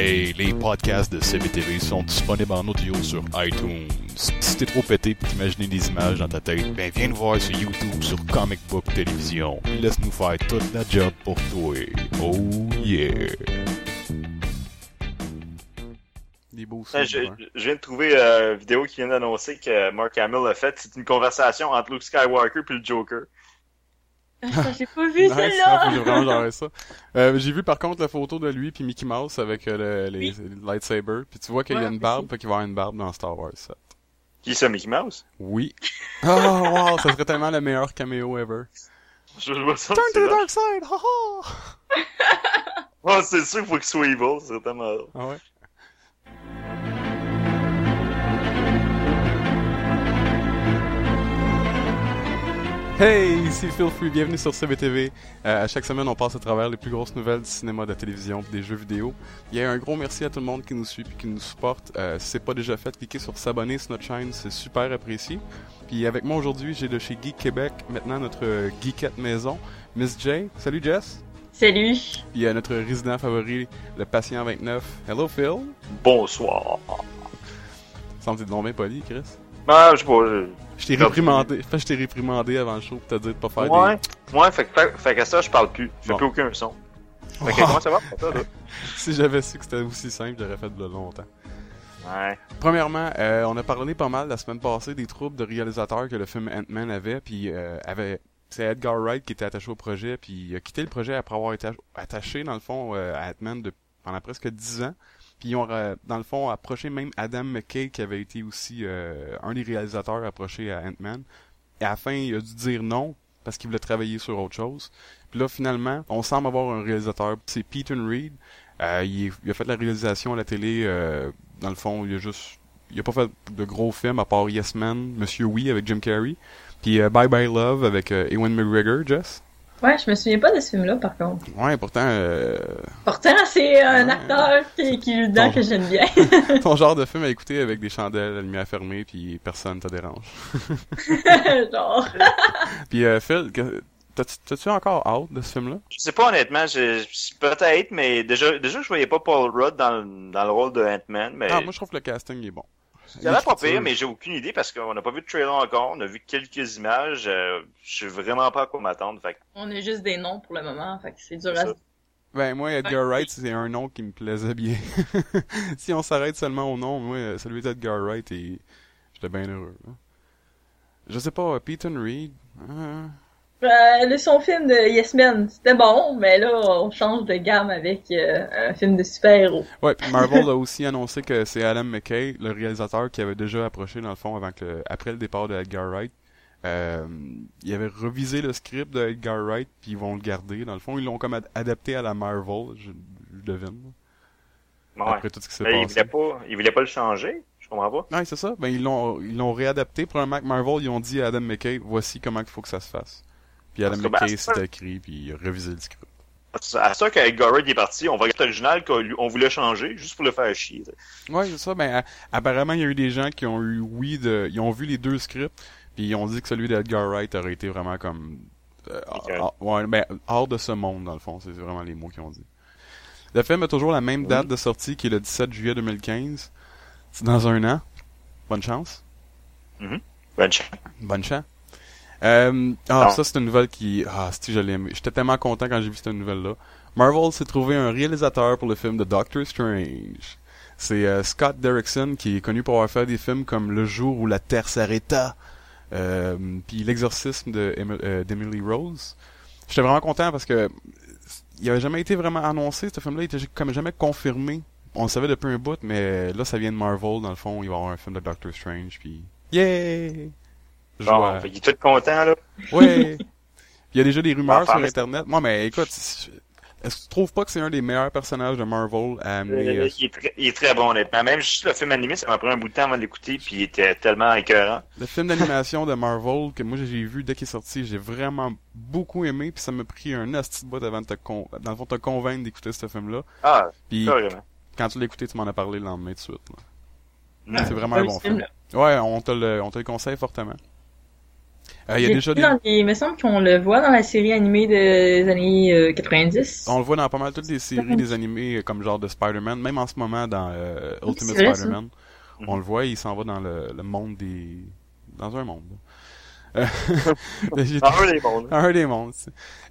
Hey, les podcasts de CBTV sont disponibles en audio sur iTunes. Si t'es trop pété pour t'imaginer des images dans ta tête, ben viens nous voir sur YouTube sur Comic Book Télévision. Laisse-nous faire toute la job pour toi. Oh yeah! Des beaux Ouais, sons, je, hein. je viens de trouver euh, une vidéo qui vient d'annoncer que Mark Hamill a faite. C'est une conversation entre Luke Skywalker et le Joker. Ah, J'ai pas vu Nice, hein, celle-là! j'ai vraiment ça. Euh, j'ai vu par contre la photo de lui puis Mickey Mouse avec euh, le, les, les lightsabers. Puis tu vois qu'il y a une barbe, fait qu'il va y avoir une barbe dans Star Wars 7. Qui est ça, Mickey Mouse? Oui. Oh wow, ça serait tellement le meilleur caméo ever. Je vois ça. Turn c'est to the là. dark side, haha! Ouais, c'est sûr qu'il faut qu'il soit evil, c'est tellement drôle. Ah ouais? Hey, ici Phil Free, bienvenue sur CBTV. Euh, à chaque semaine, on passe à travers les plus grosses nouvelles du cinéma, de la télévision des jeux vidéo. Il y a un gros merci à tout le monde qui nous suit et qui nous supporte. Euh, si c'est pas déjà fait, cliquez sur s'abonner sur notre chaîne, c'est super apprécié. Puis avec moi aujourd'hui, j'ai de chez Geek Québec, maintenant notre geekette maison, Miss J. Salut Jess. Salut! Puis euh, notre résident favori, le patient 29. Hello Phil. Bonsoir. Semble que t'es donc bien poli, Chris. Ah, je sais pas. Je- t'ai réprimandé. Je t'ai réprimandé avant le show pour te dire de pas faire Ouais, ouais, fait que, fait, fait que ça, je parle plus. Je fais Bon. plus aucun son. Fait des... que comment ça va? pour toi, là? si j'avais su que c'était aussi simple, j'aurais fait de longtemps. Ouais. Premièrement, euh, on a parlé pas mal la semaine passée des troubles de réalisateurs que le film Ant-Man avait, puis euh, avait c'est Edgar Wright qui était attaché au projet, puis il a quitté le projet après avoir été attaché dans le fond euh, à Ant-Man pendant presque 10 ans. Puis ils ont euh, dans le fond approché même Adam McKay qui avait été aussi euh, un des réalisateurs approchés à Ant-Man. Et à la fin, il a dû dire non parce qu'il voulait travailler sur autre chose. Puis là finalement, on semble avoir un réalisateur, c'est Peyton Reed. Euh, il, il a fait la réalisation à la télé. euh, dans le fond, il a juste, il a pas fait de gros films à part Yes Man, Monsieur Oui avec Jim Carrey, puis euh, Bye Bye Love avec euh, Ewan McGregor, Jess. Ouais, je me souviens pas de ce film-là, par contre. Ouais, pourtant, euh, Pourtant, c'est un Ouais. acteur qui, qui joue dedans que j'aime bien. ton genre de film à écouter avec des chandelles, la lumière fermée, puis personne te dérange. Genre. Puis euh, Phil, t'as-tu encore hâte de ce film-là? Je sais pas honnêtement, je, je- peut-être, mais déjà, déjà je voyais pas Paul Rudd dans, le- dans le rôle de Ant-Man, mais Ah, moi je trouve que le casting est bon. Ça a l'air pas pire, mais j'ai aucune idée parce qu'on n'a pas vu de trailer encore, on a vu quelques images, euh, je sais vraiment pas à quoi m'attendre, fait On a juste des noms pour le moment, fait que c'est dur à Ben moi, Edgar Wright, c'est un nom qui me plaisait bien. si on s'arrête seulement au nom, moi, celui d'Edgar Wright, et j'étais bien heureux. là. Je sais pas, Peyton Reed... euh, Euh, le son film de Yes Man, c'était bon, mais là, on change de gamme avec euh, un film de super-héros. Ouais, puis Marvel a aussi annoncé que c'est Adam McKay, le réalisateur qui avait déjà approché dans le fond avant que le- après le départ de Edgar Wright. Euh, il avait revisé le script de Edgar Wright puis ils vont le garder. Dans le fond, ils l'ont comme ad- adapté à la Marvel, je, je devine. ouais. Après tout ce qui s'est Mais il passé. voulait pas, il voulait pas le changer, je comprends pas. Ouais, c'est ça. Ben ils l'ont ils l'ont réadapté. Probablement que Marvel ils ont dit à Adam McKay, voici comment il faut que ça se fasse. Puis Adam ben, McKay ça. s'est écrit puis il a révisé le script. À ça qu'Edgar Wright est parti, on va regarder l'original qu'on voulait changer juste pour le faire chier. Ouais, c'est ça. Ben, apparemment, il y a eu des gens qui ont eu oui de, ils ont vu les deux scripts, puis ils ont dit que celui d'Edgar Wright aurait été vraiment comme, euh, Ok. ah, ouais, ben, hors de ce monde dans le fond. C'est vraiment les mots qu'ils ont dit. Le film a toujours la même date de sortie qui est le 17 juillet 2015. C'est dans un an. Bonne chance. Bonne chance. Bonne chance. Euh, ah, ça, c'est une nouvelle qui... Ah, si je l'ai aimé. J'étais tellement content quand j'ai vu cette nouvelle-là. Marvel s'est trouvé un réalisateur pour le film de Doctor Strange. C'est euh, Scott Derrickson qui est connu pour avoir fait des films comme Le jour où la Terre s'arrêta, euh, puis L'exorcisme de euh, d'Emily Rose. J'étais vraiment content parce que il avait jamais été vraiment annoncé, ce film-là, il était comme jamais confirmé. On le savait depuis un bout, mais là, ça vient de Marvel, dans le fond, il va y avoir un film de Doctor Strange, puis... Yay! Bon, fait qu'il est tout content, là. Ouais. Il y a déjà des rumeurs sur Internet. Moi, mais écoute, est-ce que tu trouves pas que c'est un des meilleurs personnages de Marvel à amener... Euh, euh, il, est très, il est très bon, honnêtement. Même juste le film animé, ça m'a pris un bout de temps avant de l'écouter, puis il était tellement écœurant. Le film d'animation de Marvel que moi j'ai vu dès qu'il est sorti, j'ai vraiment beaucoup aimé, puis ça m'a pris un asti de bout avant de te con... dans le fond te convaincre d'écouter ce film-là. Ah, Puis carrément. quand tu l'as écouté, tu m'en as parlé le lendemain de suite. C'est vraiment un bon film. film-là. Ouais, on te le, on te le conseille fortement. Euh, il y a Il déjà des... dans les- Il me semble qu'on le voit dans la série animée des années euh, 90. On le voit dans pas mal toutes les séries, des animés euh, comme genre de Spider-Man, même en ce moment dans euh, Ultimate. Spider-Man. On le voit, il s'en va dans le, le monde des... dans un monde. Euh, Dans un des mondes. Un des.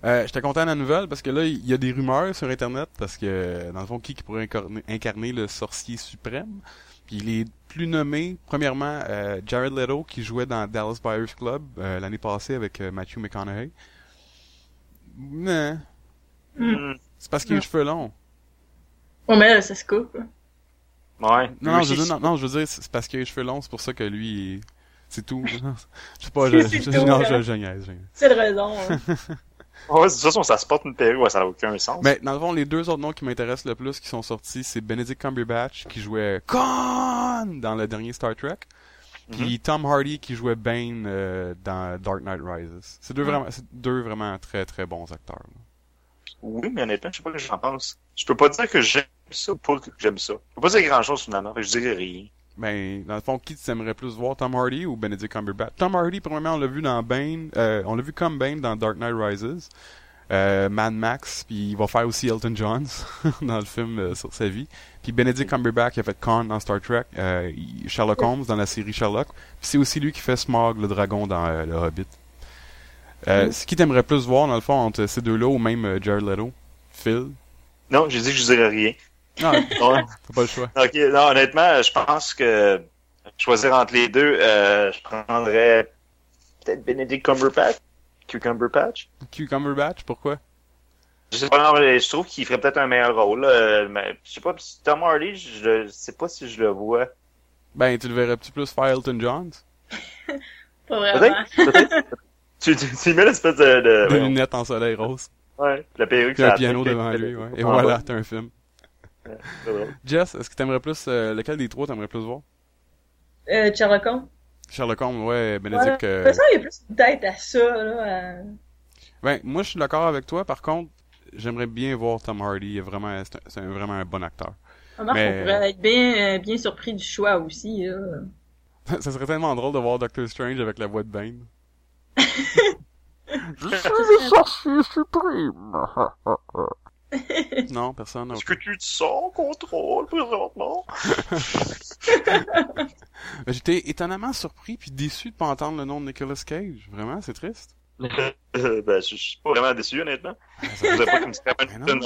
Euh, J'étais content de la nouvelle parce que là, il y a des rumeurs sur Internet parce que, dans le fond, qui, qui pourrait incarner, incarner le sorcier suprême? Puis il est plus nommé, premièrement, euh, Jared Leto qui jouait dans Dallas Buyers Club euh, l'année passée avec euh, Matthew McConaughey. Non, Hmm. c'est parce qu'il a les cheveux longs. Ouais, mais là, ça se coupe. Ouais. Non, je veux dire, non, non, je veux dire, c'est parce qu'il a les cheveux longs, c'est pour ça que lui, il- c'est tout. je sais pas, je, C'est je, hein. je, je niaise, je niaise. C'est la raison. hein. Ouais, c'est ça, ça se porte une perruque, ouais, ça n'a aucun sens. Mais dans le fond, les deux autres noms qui m'intéressent le plus qui sont sortis, c'est Benedict Cumberbatch qui jouait Khan dans le dernier Star Trek, puis Tom Hardy qui jouait Bane euh, dans Dark Knight Rises. C'est deux Mhm. vraiment, deux vraiment très très bons acteurs. là. Oui, mais honnêtement, je sais pas ce que j'en pense. Je peux pas dire que j'aime ça ou pas que j'aime ça. Je peux pas dire grand chose finalement, je dirais rien. Ben, dans le fond, qui tu aimerais plus voir, Tom Hardy ou Benedict Cumberbatch? Tom Hardy, premièrement, on l'a vu dans Bane, euh, on l'a vu comme Bane dans Dark Knight Rises, euh, Mad Max, puis il va faire aussi Elton John dans le film euh, sur sa vie. Puis Benedict Cumberbatch il a fait Khan dans Star Trek, euh, Sherlock Holmes dans la série Sherlock, puis c'est aussi lui qui fait Smog le dragon dans euh, Le Hobbit. Euh, Ce qui t'aimerait plus voir, dans le fond, entre ces deux-là, ou même euh, Jared Leto? Phil? Non, j'ai dit que je dirais rien. Non, t'as pas le choix. ok, non, honnêtement, je pense que choisir entre les deux, euh, je prendrais peut-être Benedict Cumberbatch. Cucumber Patch. Cumberbatch, pourquoi? Je sais pas, non, je trouve qu'il ferait peut-être un meilleur rôle. là, mais je sais pas, Tom Hardy, je je sais pas si je le vois. Ben, tu le verrais-tu plus faire Elton John? Pas vraiment. Peut-être, peut-être. tu, tu, tu mets l'espèce de, de, lunettes en soleil rose. ouais, la perruque. Puis un piano devant lui, ouais. Et Ah, voilà, t'as un film. Jess, est-ce que t'aimerais plus, euh, lequel des trois t'aimerais plus voir? Euh, Sherlock Holmes. Sherlock Holmes, ouais, Benedict, De euh, toute façon, il y a plus une tête à ça, là. à- Ben, moi, je suis d'accord avec toi. Par contre, j'aimerais bien voir Tom Hardy. Il est vraiment, c'est vraiment un bon acteur. Remarque, Mais- on pourrait être bien, euh, bien surpris du choix aussi, là. Ça serait tellement drôle de voir Doctor Strange avec la voix de Bane. non, personne. Est-ce que tu te sens en contrôle présentement? J'étais étonnamment surpris puis déçu de pas entendre le nom de Nicolas Cage. Vraiment, c'est triste. Ben, je, suis pas vraiment déçu, honnêtement. Je vous ai pas comme si c'était non.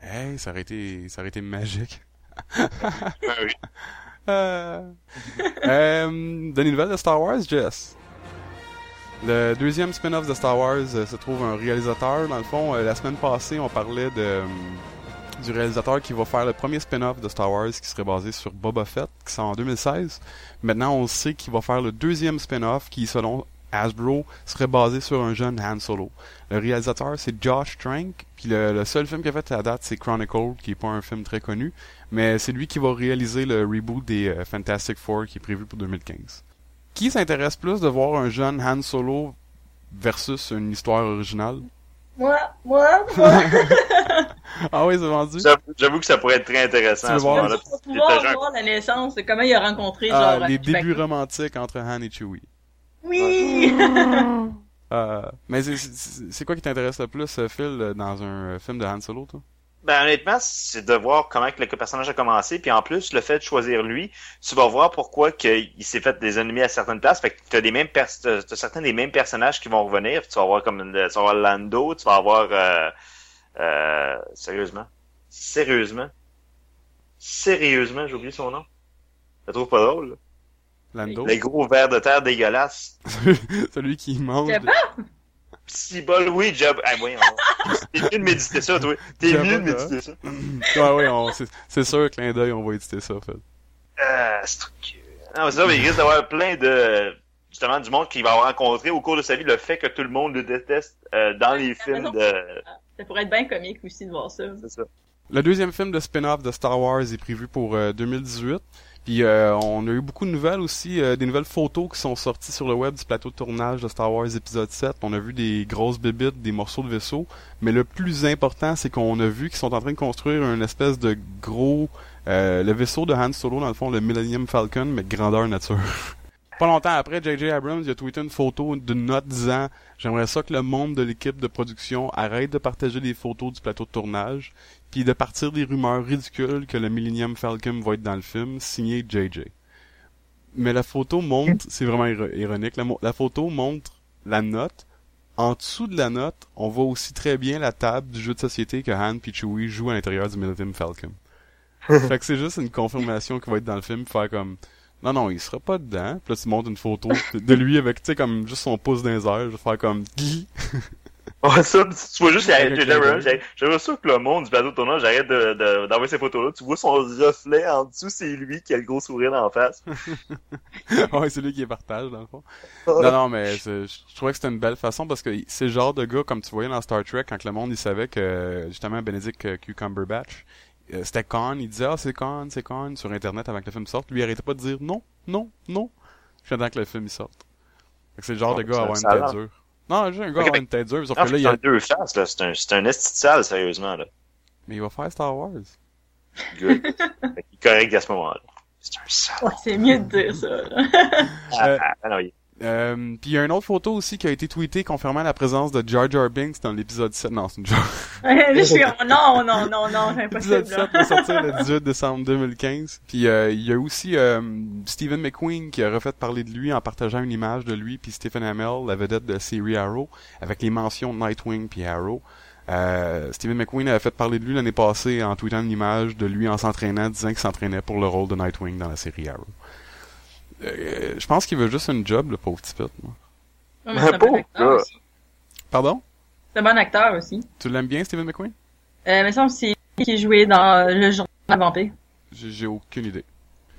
Hey, ça aurait été, ça aurait été magique. Ben oui. Euh... euh, des nouvelles de Star Wars, Jess? Le deuxième spin-off de Star Wars euh, se trouve un réalisateur. Dans le fond, euh, la semaine passée, on parlait euh, du réalisateur qui va faire le premier spin-off de Star Wars qui serait basé sur Boba Fett, qui sort en 2016. Maintenant, on sait qu'il va faire le deuxième spin-off qui, selon Hasbro, serait basé sur un jeune Han Solo. Le réalisateur, c'est Josh Trank. Puis le, seul film qu'il a fait à date, c'est Chronicle, qui est pas un film très connu. Mais c'est lui qui va réaliser le reboot des Fantastic Four qui est prévu pour 2015. Qui s'intéresse plus de voir un jeune Han Solo versus une histoire originale? Moi, moi, moi. Ah oui, c'est vendu? J'avoue- J'avoue que ça pourrait être très intéressant Tu à ce voir- pouvoir voir la naissance, de comment il a rencontré, Ah, genre, les débuts romantiques entre Han et Chewie. Oui! Euh, mais c'est- quoi qui t'intéresse le plus, euh, Phil, euh, dans un film de Han Solo, toi? Ben honnêtement, c'est de voir comment que le personnage a commencé, puis en plus le fait de choisir lui, tu vas voir pourquoi qu'il s'est fait des ennemis à certaines places. Fait que t'as des mêmes pers- t'as t'as certains des mêmes personnages qui vont revenir. Tu vas avoir comme tu vas avoir Lando, tu vas avoir euh, euh, sérieusement, sérieusement, sérieusement, j'ai oublié son nom. Je le trouve pas drôle. là. Lando? Les gros vers de terre dégueulasses. Celui qui mange... Si bol, oui, Job. Ah, voyons. T'es mieux de méditer ça, toi. T'es mieux de hein. méditer ça. ouais, ouais, on- c'est- c'est sûr, clin d'œil, on va éditer ça, Phil. Euh, c'est trop cute. Non, mais c'est ça, mais il risque d'avoir plein de, justement, du monde qui va rencontrer au cours de sa vie le fait que tout le monde le déteste euh, dans les films de... Ça pourrait être bien comique aussi de voir ça. C'est ça. Le deuxième film de spin-off de Star Wars est prévu pour euh, 2018. Puis euh, on a eu beaucoup de nouvelles aussi, euh, des nouvelles photos qui sont sorties sur le web du plateau de tournage de Star Wars épisode 7. On a vu des grosses bébites, des morceaux de vaisseau. Mais le plus important, c'est qu'on a vu qu'ils sont en train de construire une espèce de gros... euh, le vaisseau de Han Solo, dans le fond, le Millennium Falcon, mais grandeur nature. pas longtemps après, J.J. Abrams il a tweeté une photo d'une note disant J'aimerais ça que le monde de l'équipe de production arrête de partager des photos du plateau de tournage, puis de partir des rumeurs ridicules que le Millennium Falcon va être dans le film, signé J.J. Mais la photo montre, c'est vraiment iro- ironique, la, photo montre la note. En dessous de la note, on voit aussi très bien la table du jeu de société que Han et Chewie jouent à l'intérieur du Millennium Falcon. fait que c'est juste une confirmation qu'il va être dans le film, faire comme non, non, il sera pas dedans. Puis là, tu montres une photo de lui avec, tu sais, comme juste son pouce dans les airs. Je vais faire comme. Ouais, ça, tu vois juste, j'aimerais ça que le monde du plateau de tournage arrête de, de, d'envoyer ces photos-là. Tu vois son reflet en dessous, c'est lui qui a le gros sourire en face. ouais, c'est lui qui les partage, dans le fond. Non, non, mais je trouvais que c'était une belle façon parce que c'est le genre de gars, comme tu voyais dans Star Trek, quand le monde, il savait que, justement, Benedict euh, Cucumberbatch, euh, c'était Khan, il disait, ah, c'est Khan, c'est Khan, sur Internet avant que le film sorte. Lui, il arrêtait pas de dire non, non, non, jusqu'à que le film il sorte. C'est le genre Oh, de gars à avoir un une tête dure. Non, j'ai un gars Ok, avoir une tête dure, sauf que là, c'est il, a... un deux faces, là. C'est un, c'est un esti de sale, sérieusement, là. mais il va faire Star Wars. Good. Fait qu'il est correct à ce moment-là. C'est un sale. Ouais, c'est mieux de dire ça. là. Ah, ah, ah, non, il- Euh, puis il y a une autre photo aussi qui a été tweetée confirmant la présence de Jar Jar Binks dans l'épisode 7. Non, c'est une joke. Je suis non, non, non, non, c'est L'épisode impossible. 7 là. va sortir le 18 décembre 2015. Puis euh, il y a aussi euh, Stephen McQueen qui a refait parler de lui en partageant une image de lui puis Stephen Amell, la vedette de série Arrow, avec les mentions Nightwing puis Arrow. Euh, Stephen McQueen a fait parler de lui l'année passée en tweetant une image de lui en s'entraînant, disant qu'il s'entraînait pour le rôle de Nightwing dans la série Arrow. Euh, je pense qu'il veut juste une job, le pauvre petit pit, moi. Ouais, mais c'est un bon acteur aussi. Pardon? C'est un bon acteur aussi. Tu l'aimes bien, Stephen McQueen? Euh, semble que c'est lui qui jouait dans Le Journal Vampire. J'ai j'ai aucune idée.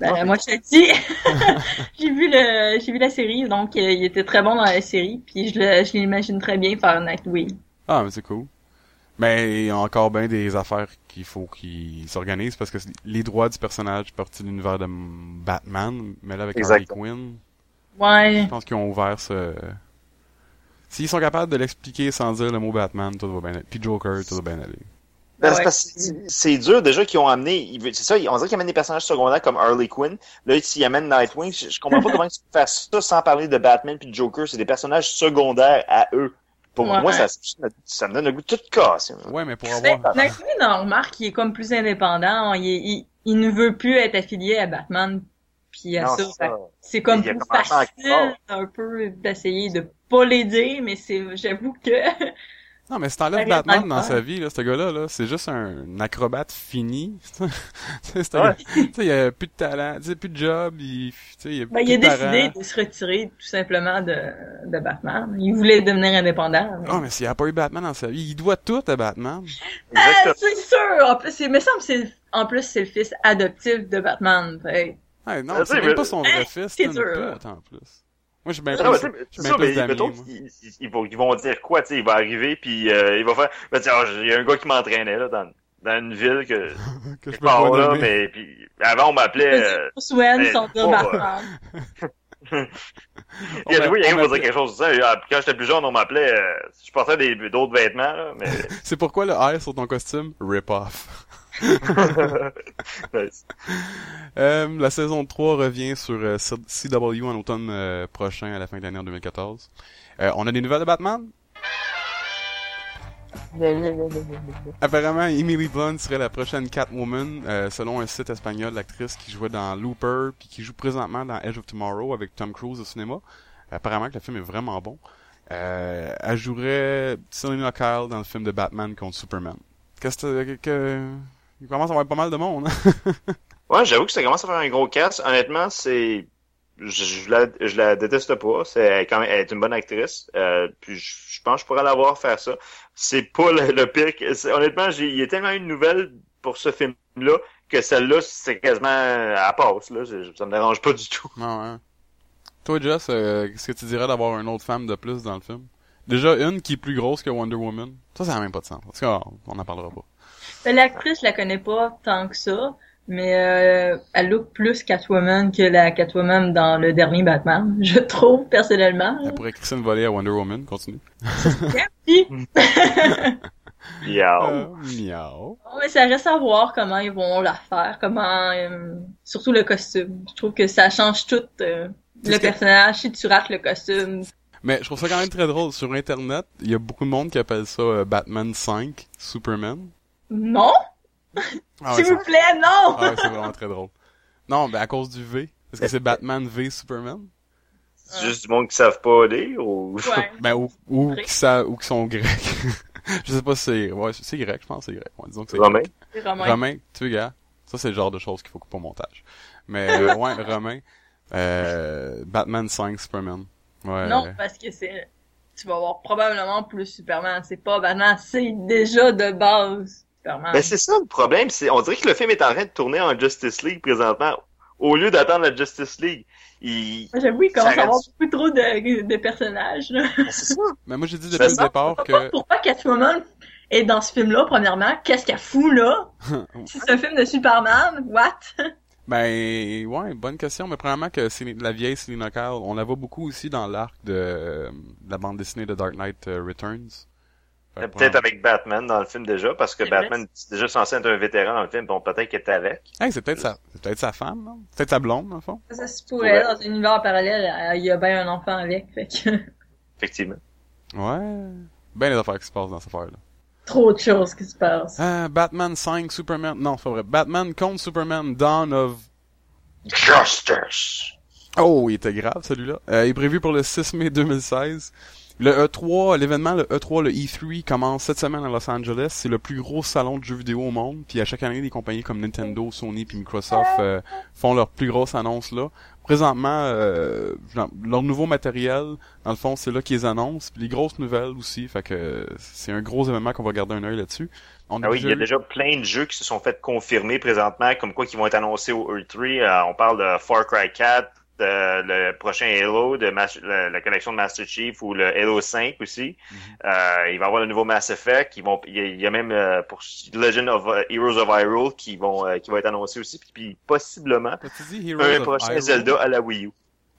Ben, Ah, moi, je te le dis. j'ai vu le, j'ai vu la série, donc euh, il était très bon dans la série, puis je le- je l'imagine très bien faire Nightwing. Ah, mais c'est cool. Mais il y a encore bien des affaires qu'il faut qu'ils s'organisent parce que les droits du personnage partent de l'univers de Batman, mais là avec Harley. Quinn, Ouais. je pense qu'ils ont ouvert ce... S'ils sont capables de l'expliquer sans dire le mot Batman, tout va bien aller. Puis Joker, tout va bien aller. Ben, c'est ouais. parce que c'est- dur déjà qu'ils ont amené, c'est ça, on dirait qu'ils amènent des personnages secondaires comme Harley Quinn. Là, s'ils amènent Nightwing, je, je comprends pas comment ils peuvent faire ça sans parler de Batman puis de Joker. C'est des personnages secondaires à eux. Pour Ouais. moi, ça, ça me donne le goût de tout casser. Ouais, mais pour Ben, avoir... Nightwing, on remarque qu'il est comme plus indépendant. Il, il, il ne veut plus être affilié à Batman. Puis à Non, ça, ça. c'est comme Il plus facile un peu d'essayer de pas l'aider, mais c'est, j'avoue que Non, mais t'enlèves Arrête Batman dans sa vie, là, ce gars-là, là, c'est juste un, acrobate fini. C'est un Ouais. gars- tu sais, il a plus de talent, plus de job, il, il a ben, plus il a de parents. décidé de se retirer tout simplement de, de Batman. Il voulait devenir indépendant. mais- Ah, mais s'il a pas eu Batman dans sa vie, il doit tout à Batman. Ah, Exactement. c'est sûr! En plus, c'est, me semble que c'est, en plus, c'est le fils adoptif de Batman. Fait. Non, Ah, c'est même mais- pas son vrai fils, c'est c'est une dur, pute, en plus. Moi, je je c'est suis ça, mais mettons, ils, ils- ils vont, ils vont dire quoi, tu sais, il va arriver, puis euh, il va faire, ben, tiens, il y a un gars qui m'entraînait, là, dans, dans une ville que, que je je peux pas là, nommer. mais, puis, avant, on m'appelait, euh, sans dire pas, Batman. il y a oui, il m'a- y a on vous m'a- dire quelque chose de ça, Ah, quand j'étais plus jeune, on m'appelait, euh, je portais des, d'autres vêtements, là, mais, C'est pourquoi le R sur ton costume? Rip-off. Nice. Euh, la saison 3 revient sur euh, CW en automne euh, prochain, à la fin de l'année en 2014. Euh, on a des nouvelles de Batman? Apparemment, Emily Blunt serait la prochaine Catwoman, euh, selon un site espagnol, l'actrice qui jouait dans Looper, puis qui joue présentement dans Edge of Tomorrow avec Tom Cruise au cinéma. Apparemment que le film est vraiment bon. Euh, elle jouerait Selena Kyle dans le film de Batman contre Superman. Qu'est-ce que... Il commence à avoir pas mal de monde, hein? Ouais, j'avoue que ça commence à faire un gros casse. Honnêtement, c'est, je, je la, je la déteste pas. C'est elle est quand même, elle est une bonne actrice. Euh, puis je, je pense que je pourrais la voir faire ça. C'est pas le, le pire. que- c'est- Honnêtement, il y a tellement une nouvelle pour ce film-là que celle-là, c'est quasiment à passe. Là, ça me dérange pas du tout. Ah ouais. Toi, Jess, euh, qu'est-ce que tu dirais d'avoir une autre femme de plus dans le film? Déjà, une qui est plus grosse que Wonder Woman. Ça, ça n'a même pas de sens. En tout cas, on n'en parlera pas. Ben, L'actrice, je la connais pas tant que ça, mais euh, elle look plus Catwoman que la Catwoman dans le dernier Batman, je trouve, personnellement. Elle pourrait crisser une volée à Wonder Woman. Continue. Euh, miaou. Bon, mais ça reste à voir comment ils vont la faire, comment, euh, surtout le costume. Je trouve que ça change tout euh, le personnage, si tu rates le costume. Mais je trouve ça quand même très drôle. Sur Internet, il y a beaucoup de monde qui appelle ça euh, Batman 5 Superman. Non? Ah ouais, S'il vous plaît, non! ah ouais, c'est vraiment très drôle. Non, mais à cause du V. Est-ce que c'est Batman V Superman? C'est juste du monde qui savent pas lire ou... Ouais. Ben, ou, ou qui, sa- ou qui sont grecs. je sais pas si c'est, ouais, c'est grec, je pense que c'est grec. Ouais, disons que c'est Romain. Romain. Romain, tu vois, gars, ça c'est le genre de choses qu'il faut couper au montage. Mais euh, ouais, Romain, euh, Batman 5 Superman. Ouais. Non, parce que c'est, tu vas avoir probablement plus Superman. C'est pas Batman, c'est déjà de base. Ben c'est ça le problème, c'est on dirait que le film est en train de tourner en Justice League présentement. Au lieu d'attendre la Justice League, il... J'avoue, il commence à avoir beaucoup trop de, de personnages, là. Ben, c'est ça. Mais moi j'ai dit depuis le départ que pourquoi Catwoman est dans ce film-là, premièrement? Qu'est-ce qu'elle fout, là? Si c'est un film de Superman, what? Ben, ouais, bonne question. Mais premièrement que c'est la vieille Selina Kyle, on la voit beaucoup aussi dans l'arc de, euh, de la bande dessinée de Dark Knight euh, Returns. Peut-être ouais. avec Batman dans le film déjà, parce que. Batman est déjà censé être un vétéran dans le film, bon peut-être qu'il était avec. Hey, c'est peut-être sa, femme, non? C'est peut-être sa blonde, dans le fond? Ça se pourrait, dans un univers parallèle, il y a bien un enfant avec, fait que... Effectivement. Ouais. Ben les affaires qui se passent dans cette affaire-là. Trop de choses qui se passent. Ah, Batman 5, Superman, non, c'est pas vrai. Batman contre Superman, Dawn of... Justice! Oh, il était grave, celui-là. Euh, il est prévu pour le 6 mai 2016. Le E3, l'événement, le E3, le E3 commence cette semaine à Los Angeles. C'est le plus gros salon de jeux vidéo au monde. Puis à chaque année, des compagnies comme Nintendo, Sony puis Microsoft euh, font leur plus grosse annonce là. Présentement, euh, genre, leur nouveau matériel, dans le fond, c'est là qu'ils annoncent. Puis les grosses nouvelles aussi. Fait que c'est un gros événement qu'on va garder un œil là-dessus. On Ah oui, il y a eu- déjà plein de jeux qui se sont fait confirmer présentement, comme quoi qui vont être annoncés au E3. Euh, on parle de Far Cry 4, de le prochain Halo, de Mas- la, la collection de Master Chief ou le Halo 5 aussi. Mhm. Euh, il va y avoir le nouveau Mass Effect. Ils vont, il y a, même euh, pour Legend of euh, Heroes of Hyrule qui vont euh, qui va être annoncé aussi, puis, puis possiblement dit un prochain Hyrule? Zelda à la Wii U.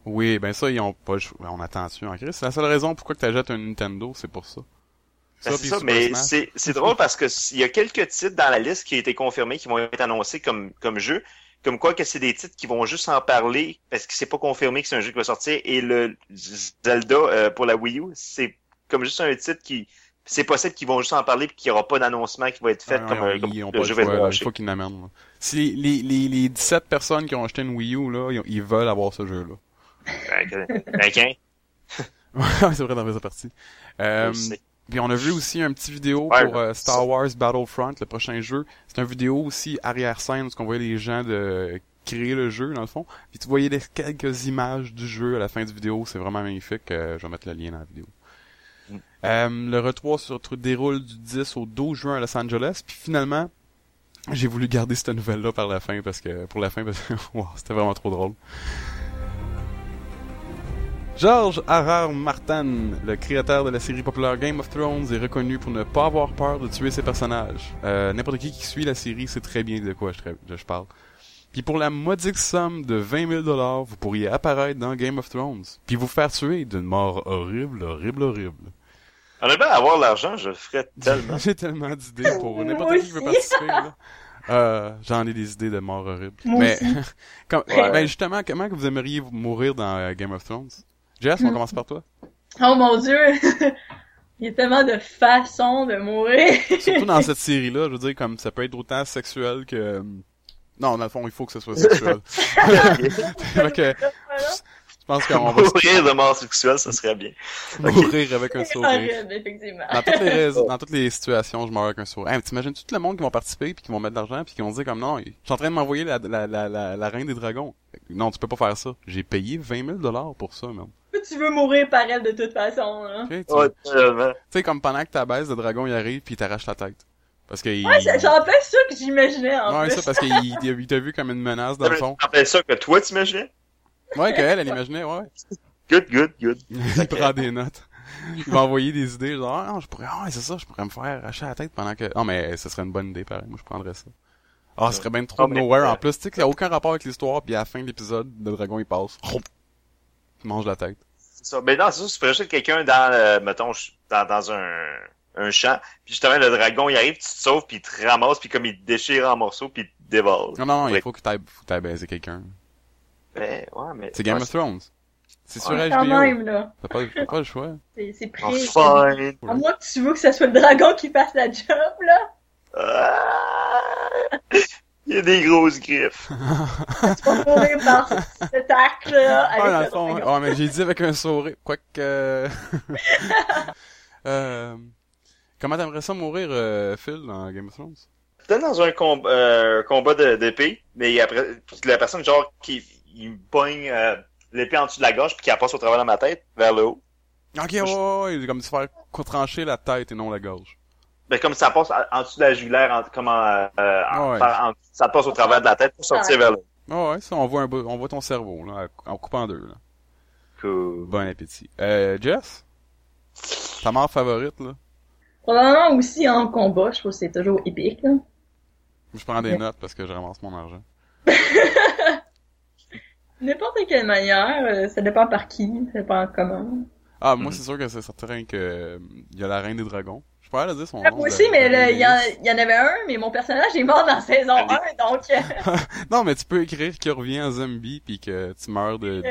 Oui, ben ça, ils ont pas. On attend dessus en Christ. C'est la seule raison pourquoi tu achètes un Nintendo, c'est pour ça. Ben, ça, Super mais c'est drôle parce que il y a quelques titres dans la liste qui ont été confirmés, qui vont être annoncés comme comme jeu, comme quoi que c'est des titres qui vont juste en parler parce que c'est pas confirmé que c'est un jeu qui va sortir et le Zelda euh, pour la Wii U, c'est comme juste un titre qui c'est possible qu'ils vont juste en parler puis qu'il y aura pas d'annoncement qui va être fait Ouais, comme, ouais, euh, comme ils le jeu va être. Il faut qu'ils l'amènent. Si les, les, les 17 personnes qui ont acheté une Wii U, là, ils, veulent avoir ce jeu-là. Ok. Ok. Ouais, c'est vrai dans la partie. Euh. Puis on a vu aussi un petit vidéo Ouais, pour euh, Star Wars Battlefront, le prochain jeu. C'est une vidéo aussi arrière-scène, où on voyait les gens de créer le jeu, dans le fond. Puis tu voyais les- quelques images du jeu à la fin du vidéo. C'est vraiment magnifique. Euh, je vais mettre le lien dans la vidéo. Mm. Euh, le retour se retrouve- déroule du 10 au 12 juin à Los Angeles. Puis finalement, j'ai voulu garder cette nouvelle-là par la fin parce que pour la fin parce que wow, c'était vraiment trop drôle. George R.R. Martin, le créateur de la série populaire Game of Thrones, est reconnu pour ne pas avoir peur de tuer ses personnages. Euh, N'importe qui qui suit la série sait très bien de quoi je, parle. Puis pour la modique somme de 20 000 dollars, vous pourriez apparaître dans Game of Thrones, puis vous faire tuer d'une mort horrible, horrible, horrible. Honnêtement, avoir l'argent, je le ferais tellement. J'ai tellement d'idées pour n'importe qui qui veut participer. Là. Euh, J'en ai des idées de morts horribles. Moi Mais aussi. comme- Ouais. ben justement, comment que vous aimeriez mourir dans euh, Game of Thrones? Jess, on Hmm. commence par toi. Oh mon dieu! il y a tellement de façons de mourir. Surtout dans cette série-là, je veux dire, comme ça peut être autant sexuel que... euh, Non, dans le fond, il faut que ce soit sexuel. fait que, je pense qu'on va Mourir de mort sexuelle, ça serait bien. mourir avec un C'est sourire. horrible, effectivement. Dans toutes les raisons, dans toutes les situations, je meurs avec un sourire. Hey, t'imagines tout le monde qui vont participer puis qui vont mettre de l'argent puis qui vont dire comme non, je suis en train de m'envoyer la, la, la, la, la reine des dragons. Non, tu peux pas faire ça. J'ai payé 20 000 dollars pour ça, man. Tu veux mourir par elle de toute façon, hein. Tu Ouais, tellement. tu sais, comme pendant que ta baisse, le dragon il arrive puis il t'arrache la tête. Parce que il... Ouais, c'est c'est en fait ça que j'imaginais, en Ouais, plus. ça parce qu'il il- t'a vu comme une menace dans le fond. Rappelles ça que toi, t'imaginais? Ouais, qu'elle, elle imaginait, ouais. Good, good, good. il prend des notes. Il va envoyer des idées, genre, ah, non, je pourrais, ah, c'est ça, je pourrais me faire arracher la tête pendant que, non, mais ce serait une bonne idée, pareil, moi, je prendrais ça. Ah, ce serait bien trop Ah, mais- nowhere, en plus, tu sais, qu'il n'y a aucun rapport avec l'histoire, puis à la fin de l'épisode, le dragon, il passe, mange la tête. C'est ça. Mais non, c'est ça, tu juste quelqu'un dans, euh, mettons, dans, dans un, un champ, puis justement, le dragon, il arrive, tu te sauves, puis il te ramasse, puis comme il te déchire en morceaux, puis il te dévore. Non, non, non, il faut que t'ailles, faut que baiser quelqu'un. Mais, ouais, mais... C'est Game ouais, of Thrones. C'est sur Ouais, HBO. Quand même, là. T'as pas, t'as pas le choix. C'est c'est Oh, pris. fine. À moins que tu veux que ce soit le dragon qui fasse la job, là. Ah! Il y a des grosses griffes. Tu vas mourir par cet acte-là. avec Ah, dans le fond, ouais, mais j'ai dit avec un sourire. Quoique. euh... Comment t'aimerais ça mourir, euh, Phil, dans Game of Thrones? Peut-être dans un com- euh, combat de- d'épée, mais après, la personne, genre, qui il pogne euh, l'épée en dessous de la gorge puis qui la passe au travers de ma tête, vers le haut. Ok, ouais, ouais, ouais, comme se faire trancher la tête et non la gorge. Mais comme ça passe en, dessous de la jugulaire, en, comme en, euh, en- Ouais. par- en- ça passe au travers de la tête pour sortir vers haut. Ah ouais, ça, on voit un on voit ton cerveau, là, en coupant en deux, là. Cool. Bon appétit. Euh, Jess? Ta mort favorite, là? Probablement aussi en combat, je trouve que c'est toujours épique, là. Je prends des Ouais. notes parce que je ramasse mon argent. N'importe quelle manière, euh, ça dépend par qui, ça dépend comment. Ah, moi, Mhm. c'est sûr que c'est certain que, euh, il y a la reine des dragons. Dire son Ah, nom. moi aussi, mais de il y, en- Daenerys. il y en avait un, mais mon personnage est mort dans saison 1, donc... euh, Non, mais tu peux écrire qu'il revient en zombie puis que tu meurs de Dans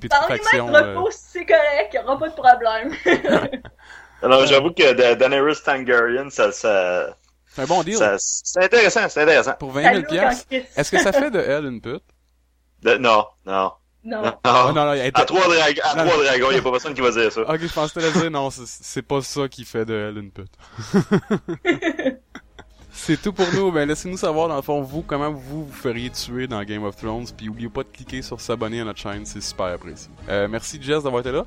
pétrifaction. maîtres euh, repos, c'est correct, il n'y aura pas de problème. Alors, j'avoue que Da- Daenerys Targaryen, ça, ça, C'est un bon deal. ça- c'est intéressant, c'est intéressant. Pour 20 Ça 000 look piastres. en Christ. Est-ce que ça fait de elle une pute? De- non, non, Non. non. Ah, non, non, elle était- À trois dragons, à Non, trois dragons, y a pas personne qui va dire ça. Ok, je pensais te le dire, non, c'est- pas ça qui fait de elle une pute. c'est tout pour nous, ben laissez-nous savoir dans le fond, vous, comment vous vous feriez tuer dans Game of Thrones, puis oubliez pas de cliquer sur s'abonner à notre chaîne, c'est super apprécié. Euh, merci Jess d'avoir été là.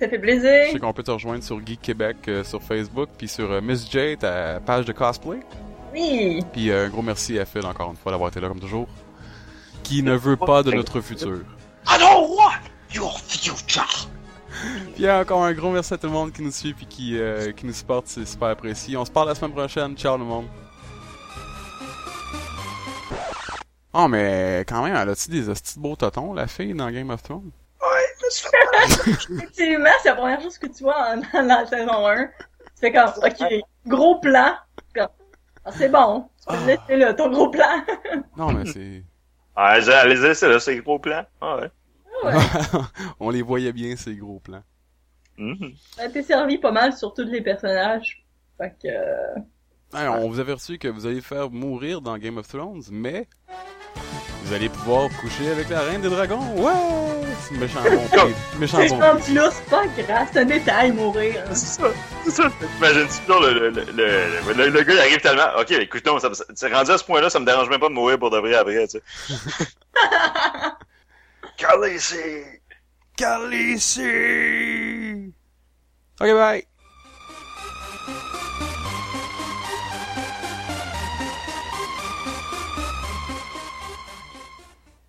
Ça fait Je plaisir. sais qu'on peut te rejoindre sur Geek Québec euh, sur Facebook, puis sur euh, Miss J, ta page de cosplay. Oui. Puis euh, un gros merci à Phil encore une fois d'avoir été là comme toujours, qui ne veut pas de notre futur. I don't want your future! Puis encore un gros merci à tout le monde qui nous suit puis qui, euh, qui nous supporte, c'est super apprécié. On se parle la semaine prochaine. Ciao le monde. Oh mais quand même, elle a-tu des hosties de beaux totons, la fille, dans Game of Thrones? Effectivement, c'est la première chose que tu vois en- dans la saison 1. Tu fais comme, ok, gros plan. Comme, ah, c'est bon. Tu peux le laisser là, ton gros plan. Non mais c'est... J'ai- allez-y, c'est là, c'est gros plan. Ah ouais. ouais. On les voyait bien ces gros plans. Ça a été servi pas mal sur tous les personnages. Fait que, euh, on vous avait reçu que vous allez faire mourir dans Game of Thrones, mais vous allez pouvoir coucher avec la reine des dragons. Ouais! C'est méchant bon. c'est méchant c'est bon. c'est pas grave, c'est un détail, mourir. hein. C'est ça, c'est ça. T'imagines-tu, le, le, le, le, le, le gars, il arrive tellement, ok, écoute, non, c'est rendu à ce point-là, ça me dérange même pas de mourir pour de vrai après, tu sais. Khaleesi! Khaleesi! Ok, bye!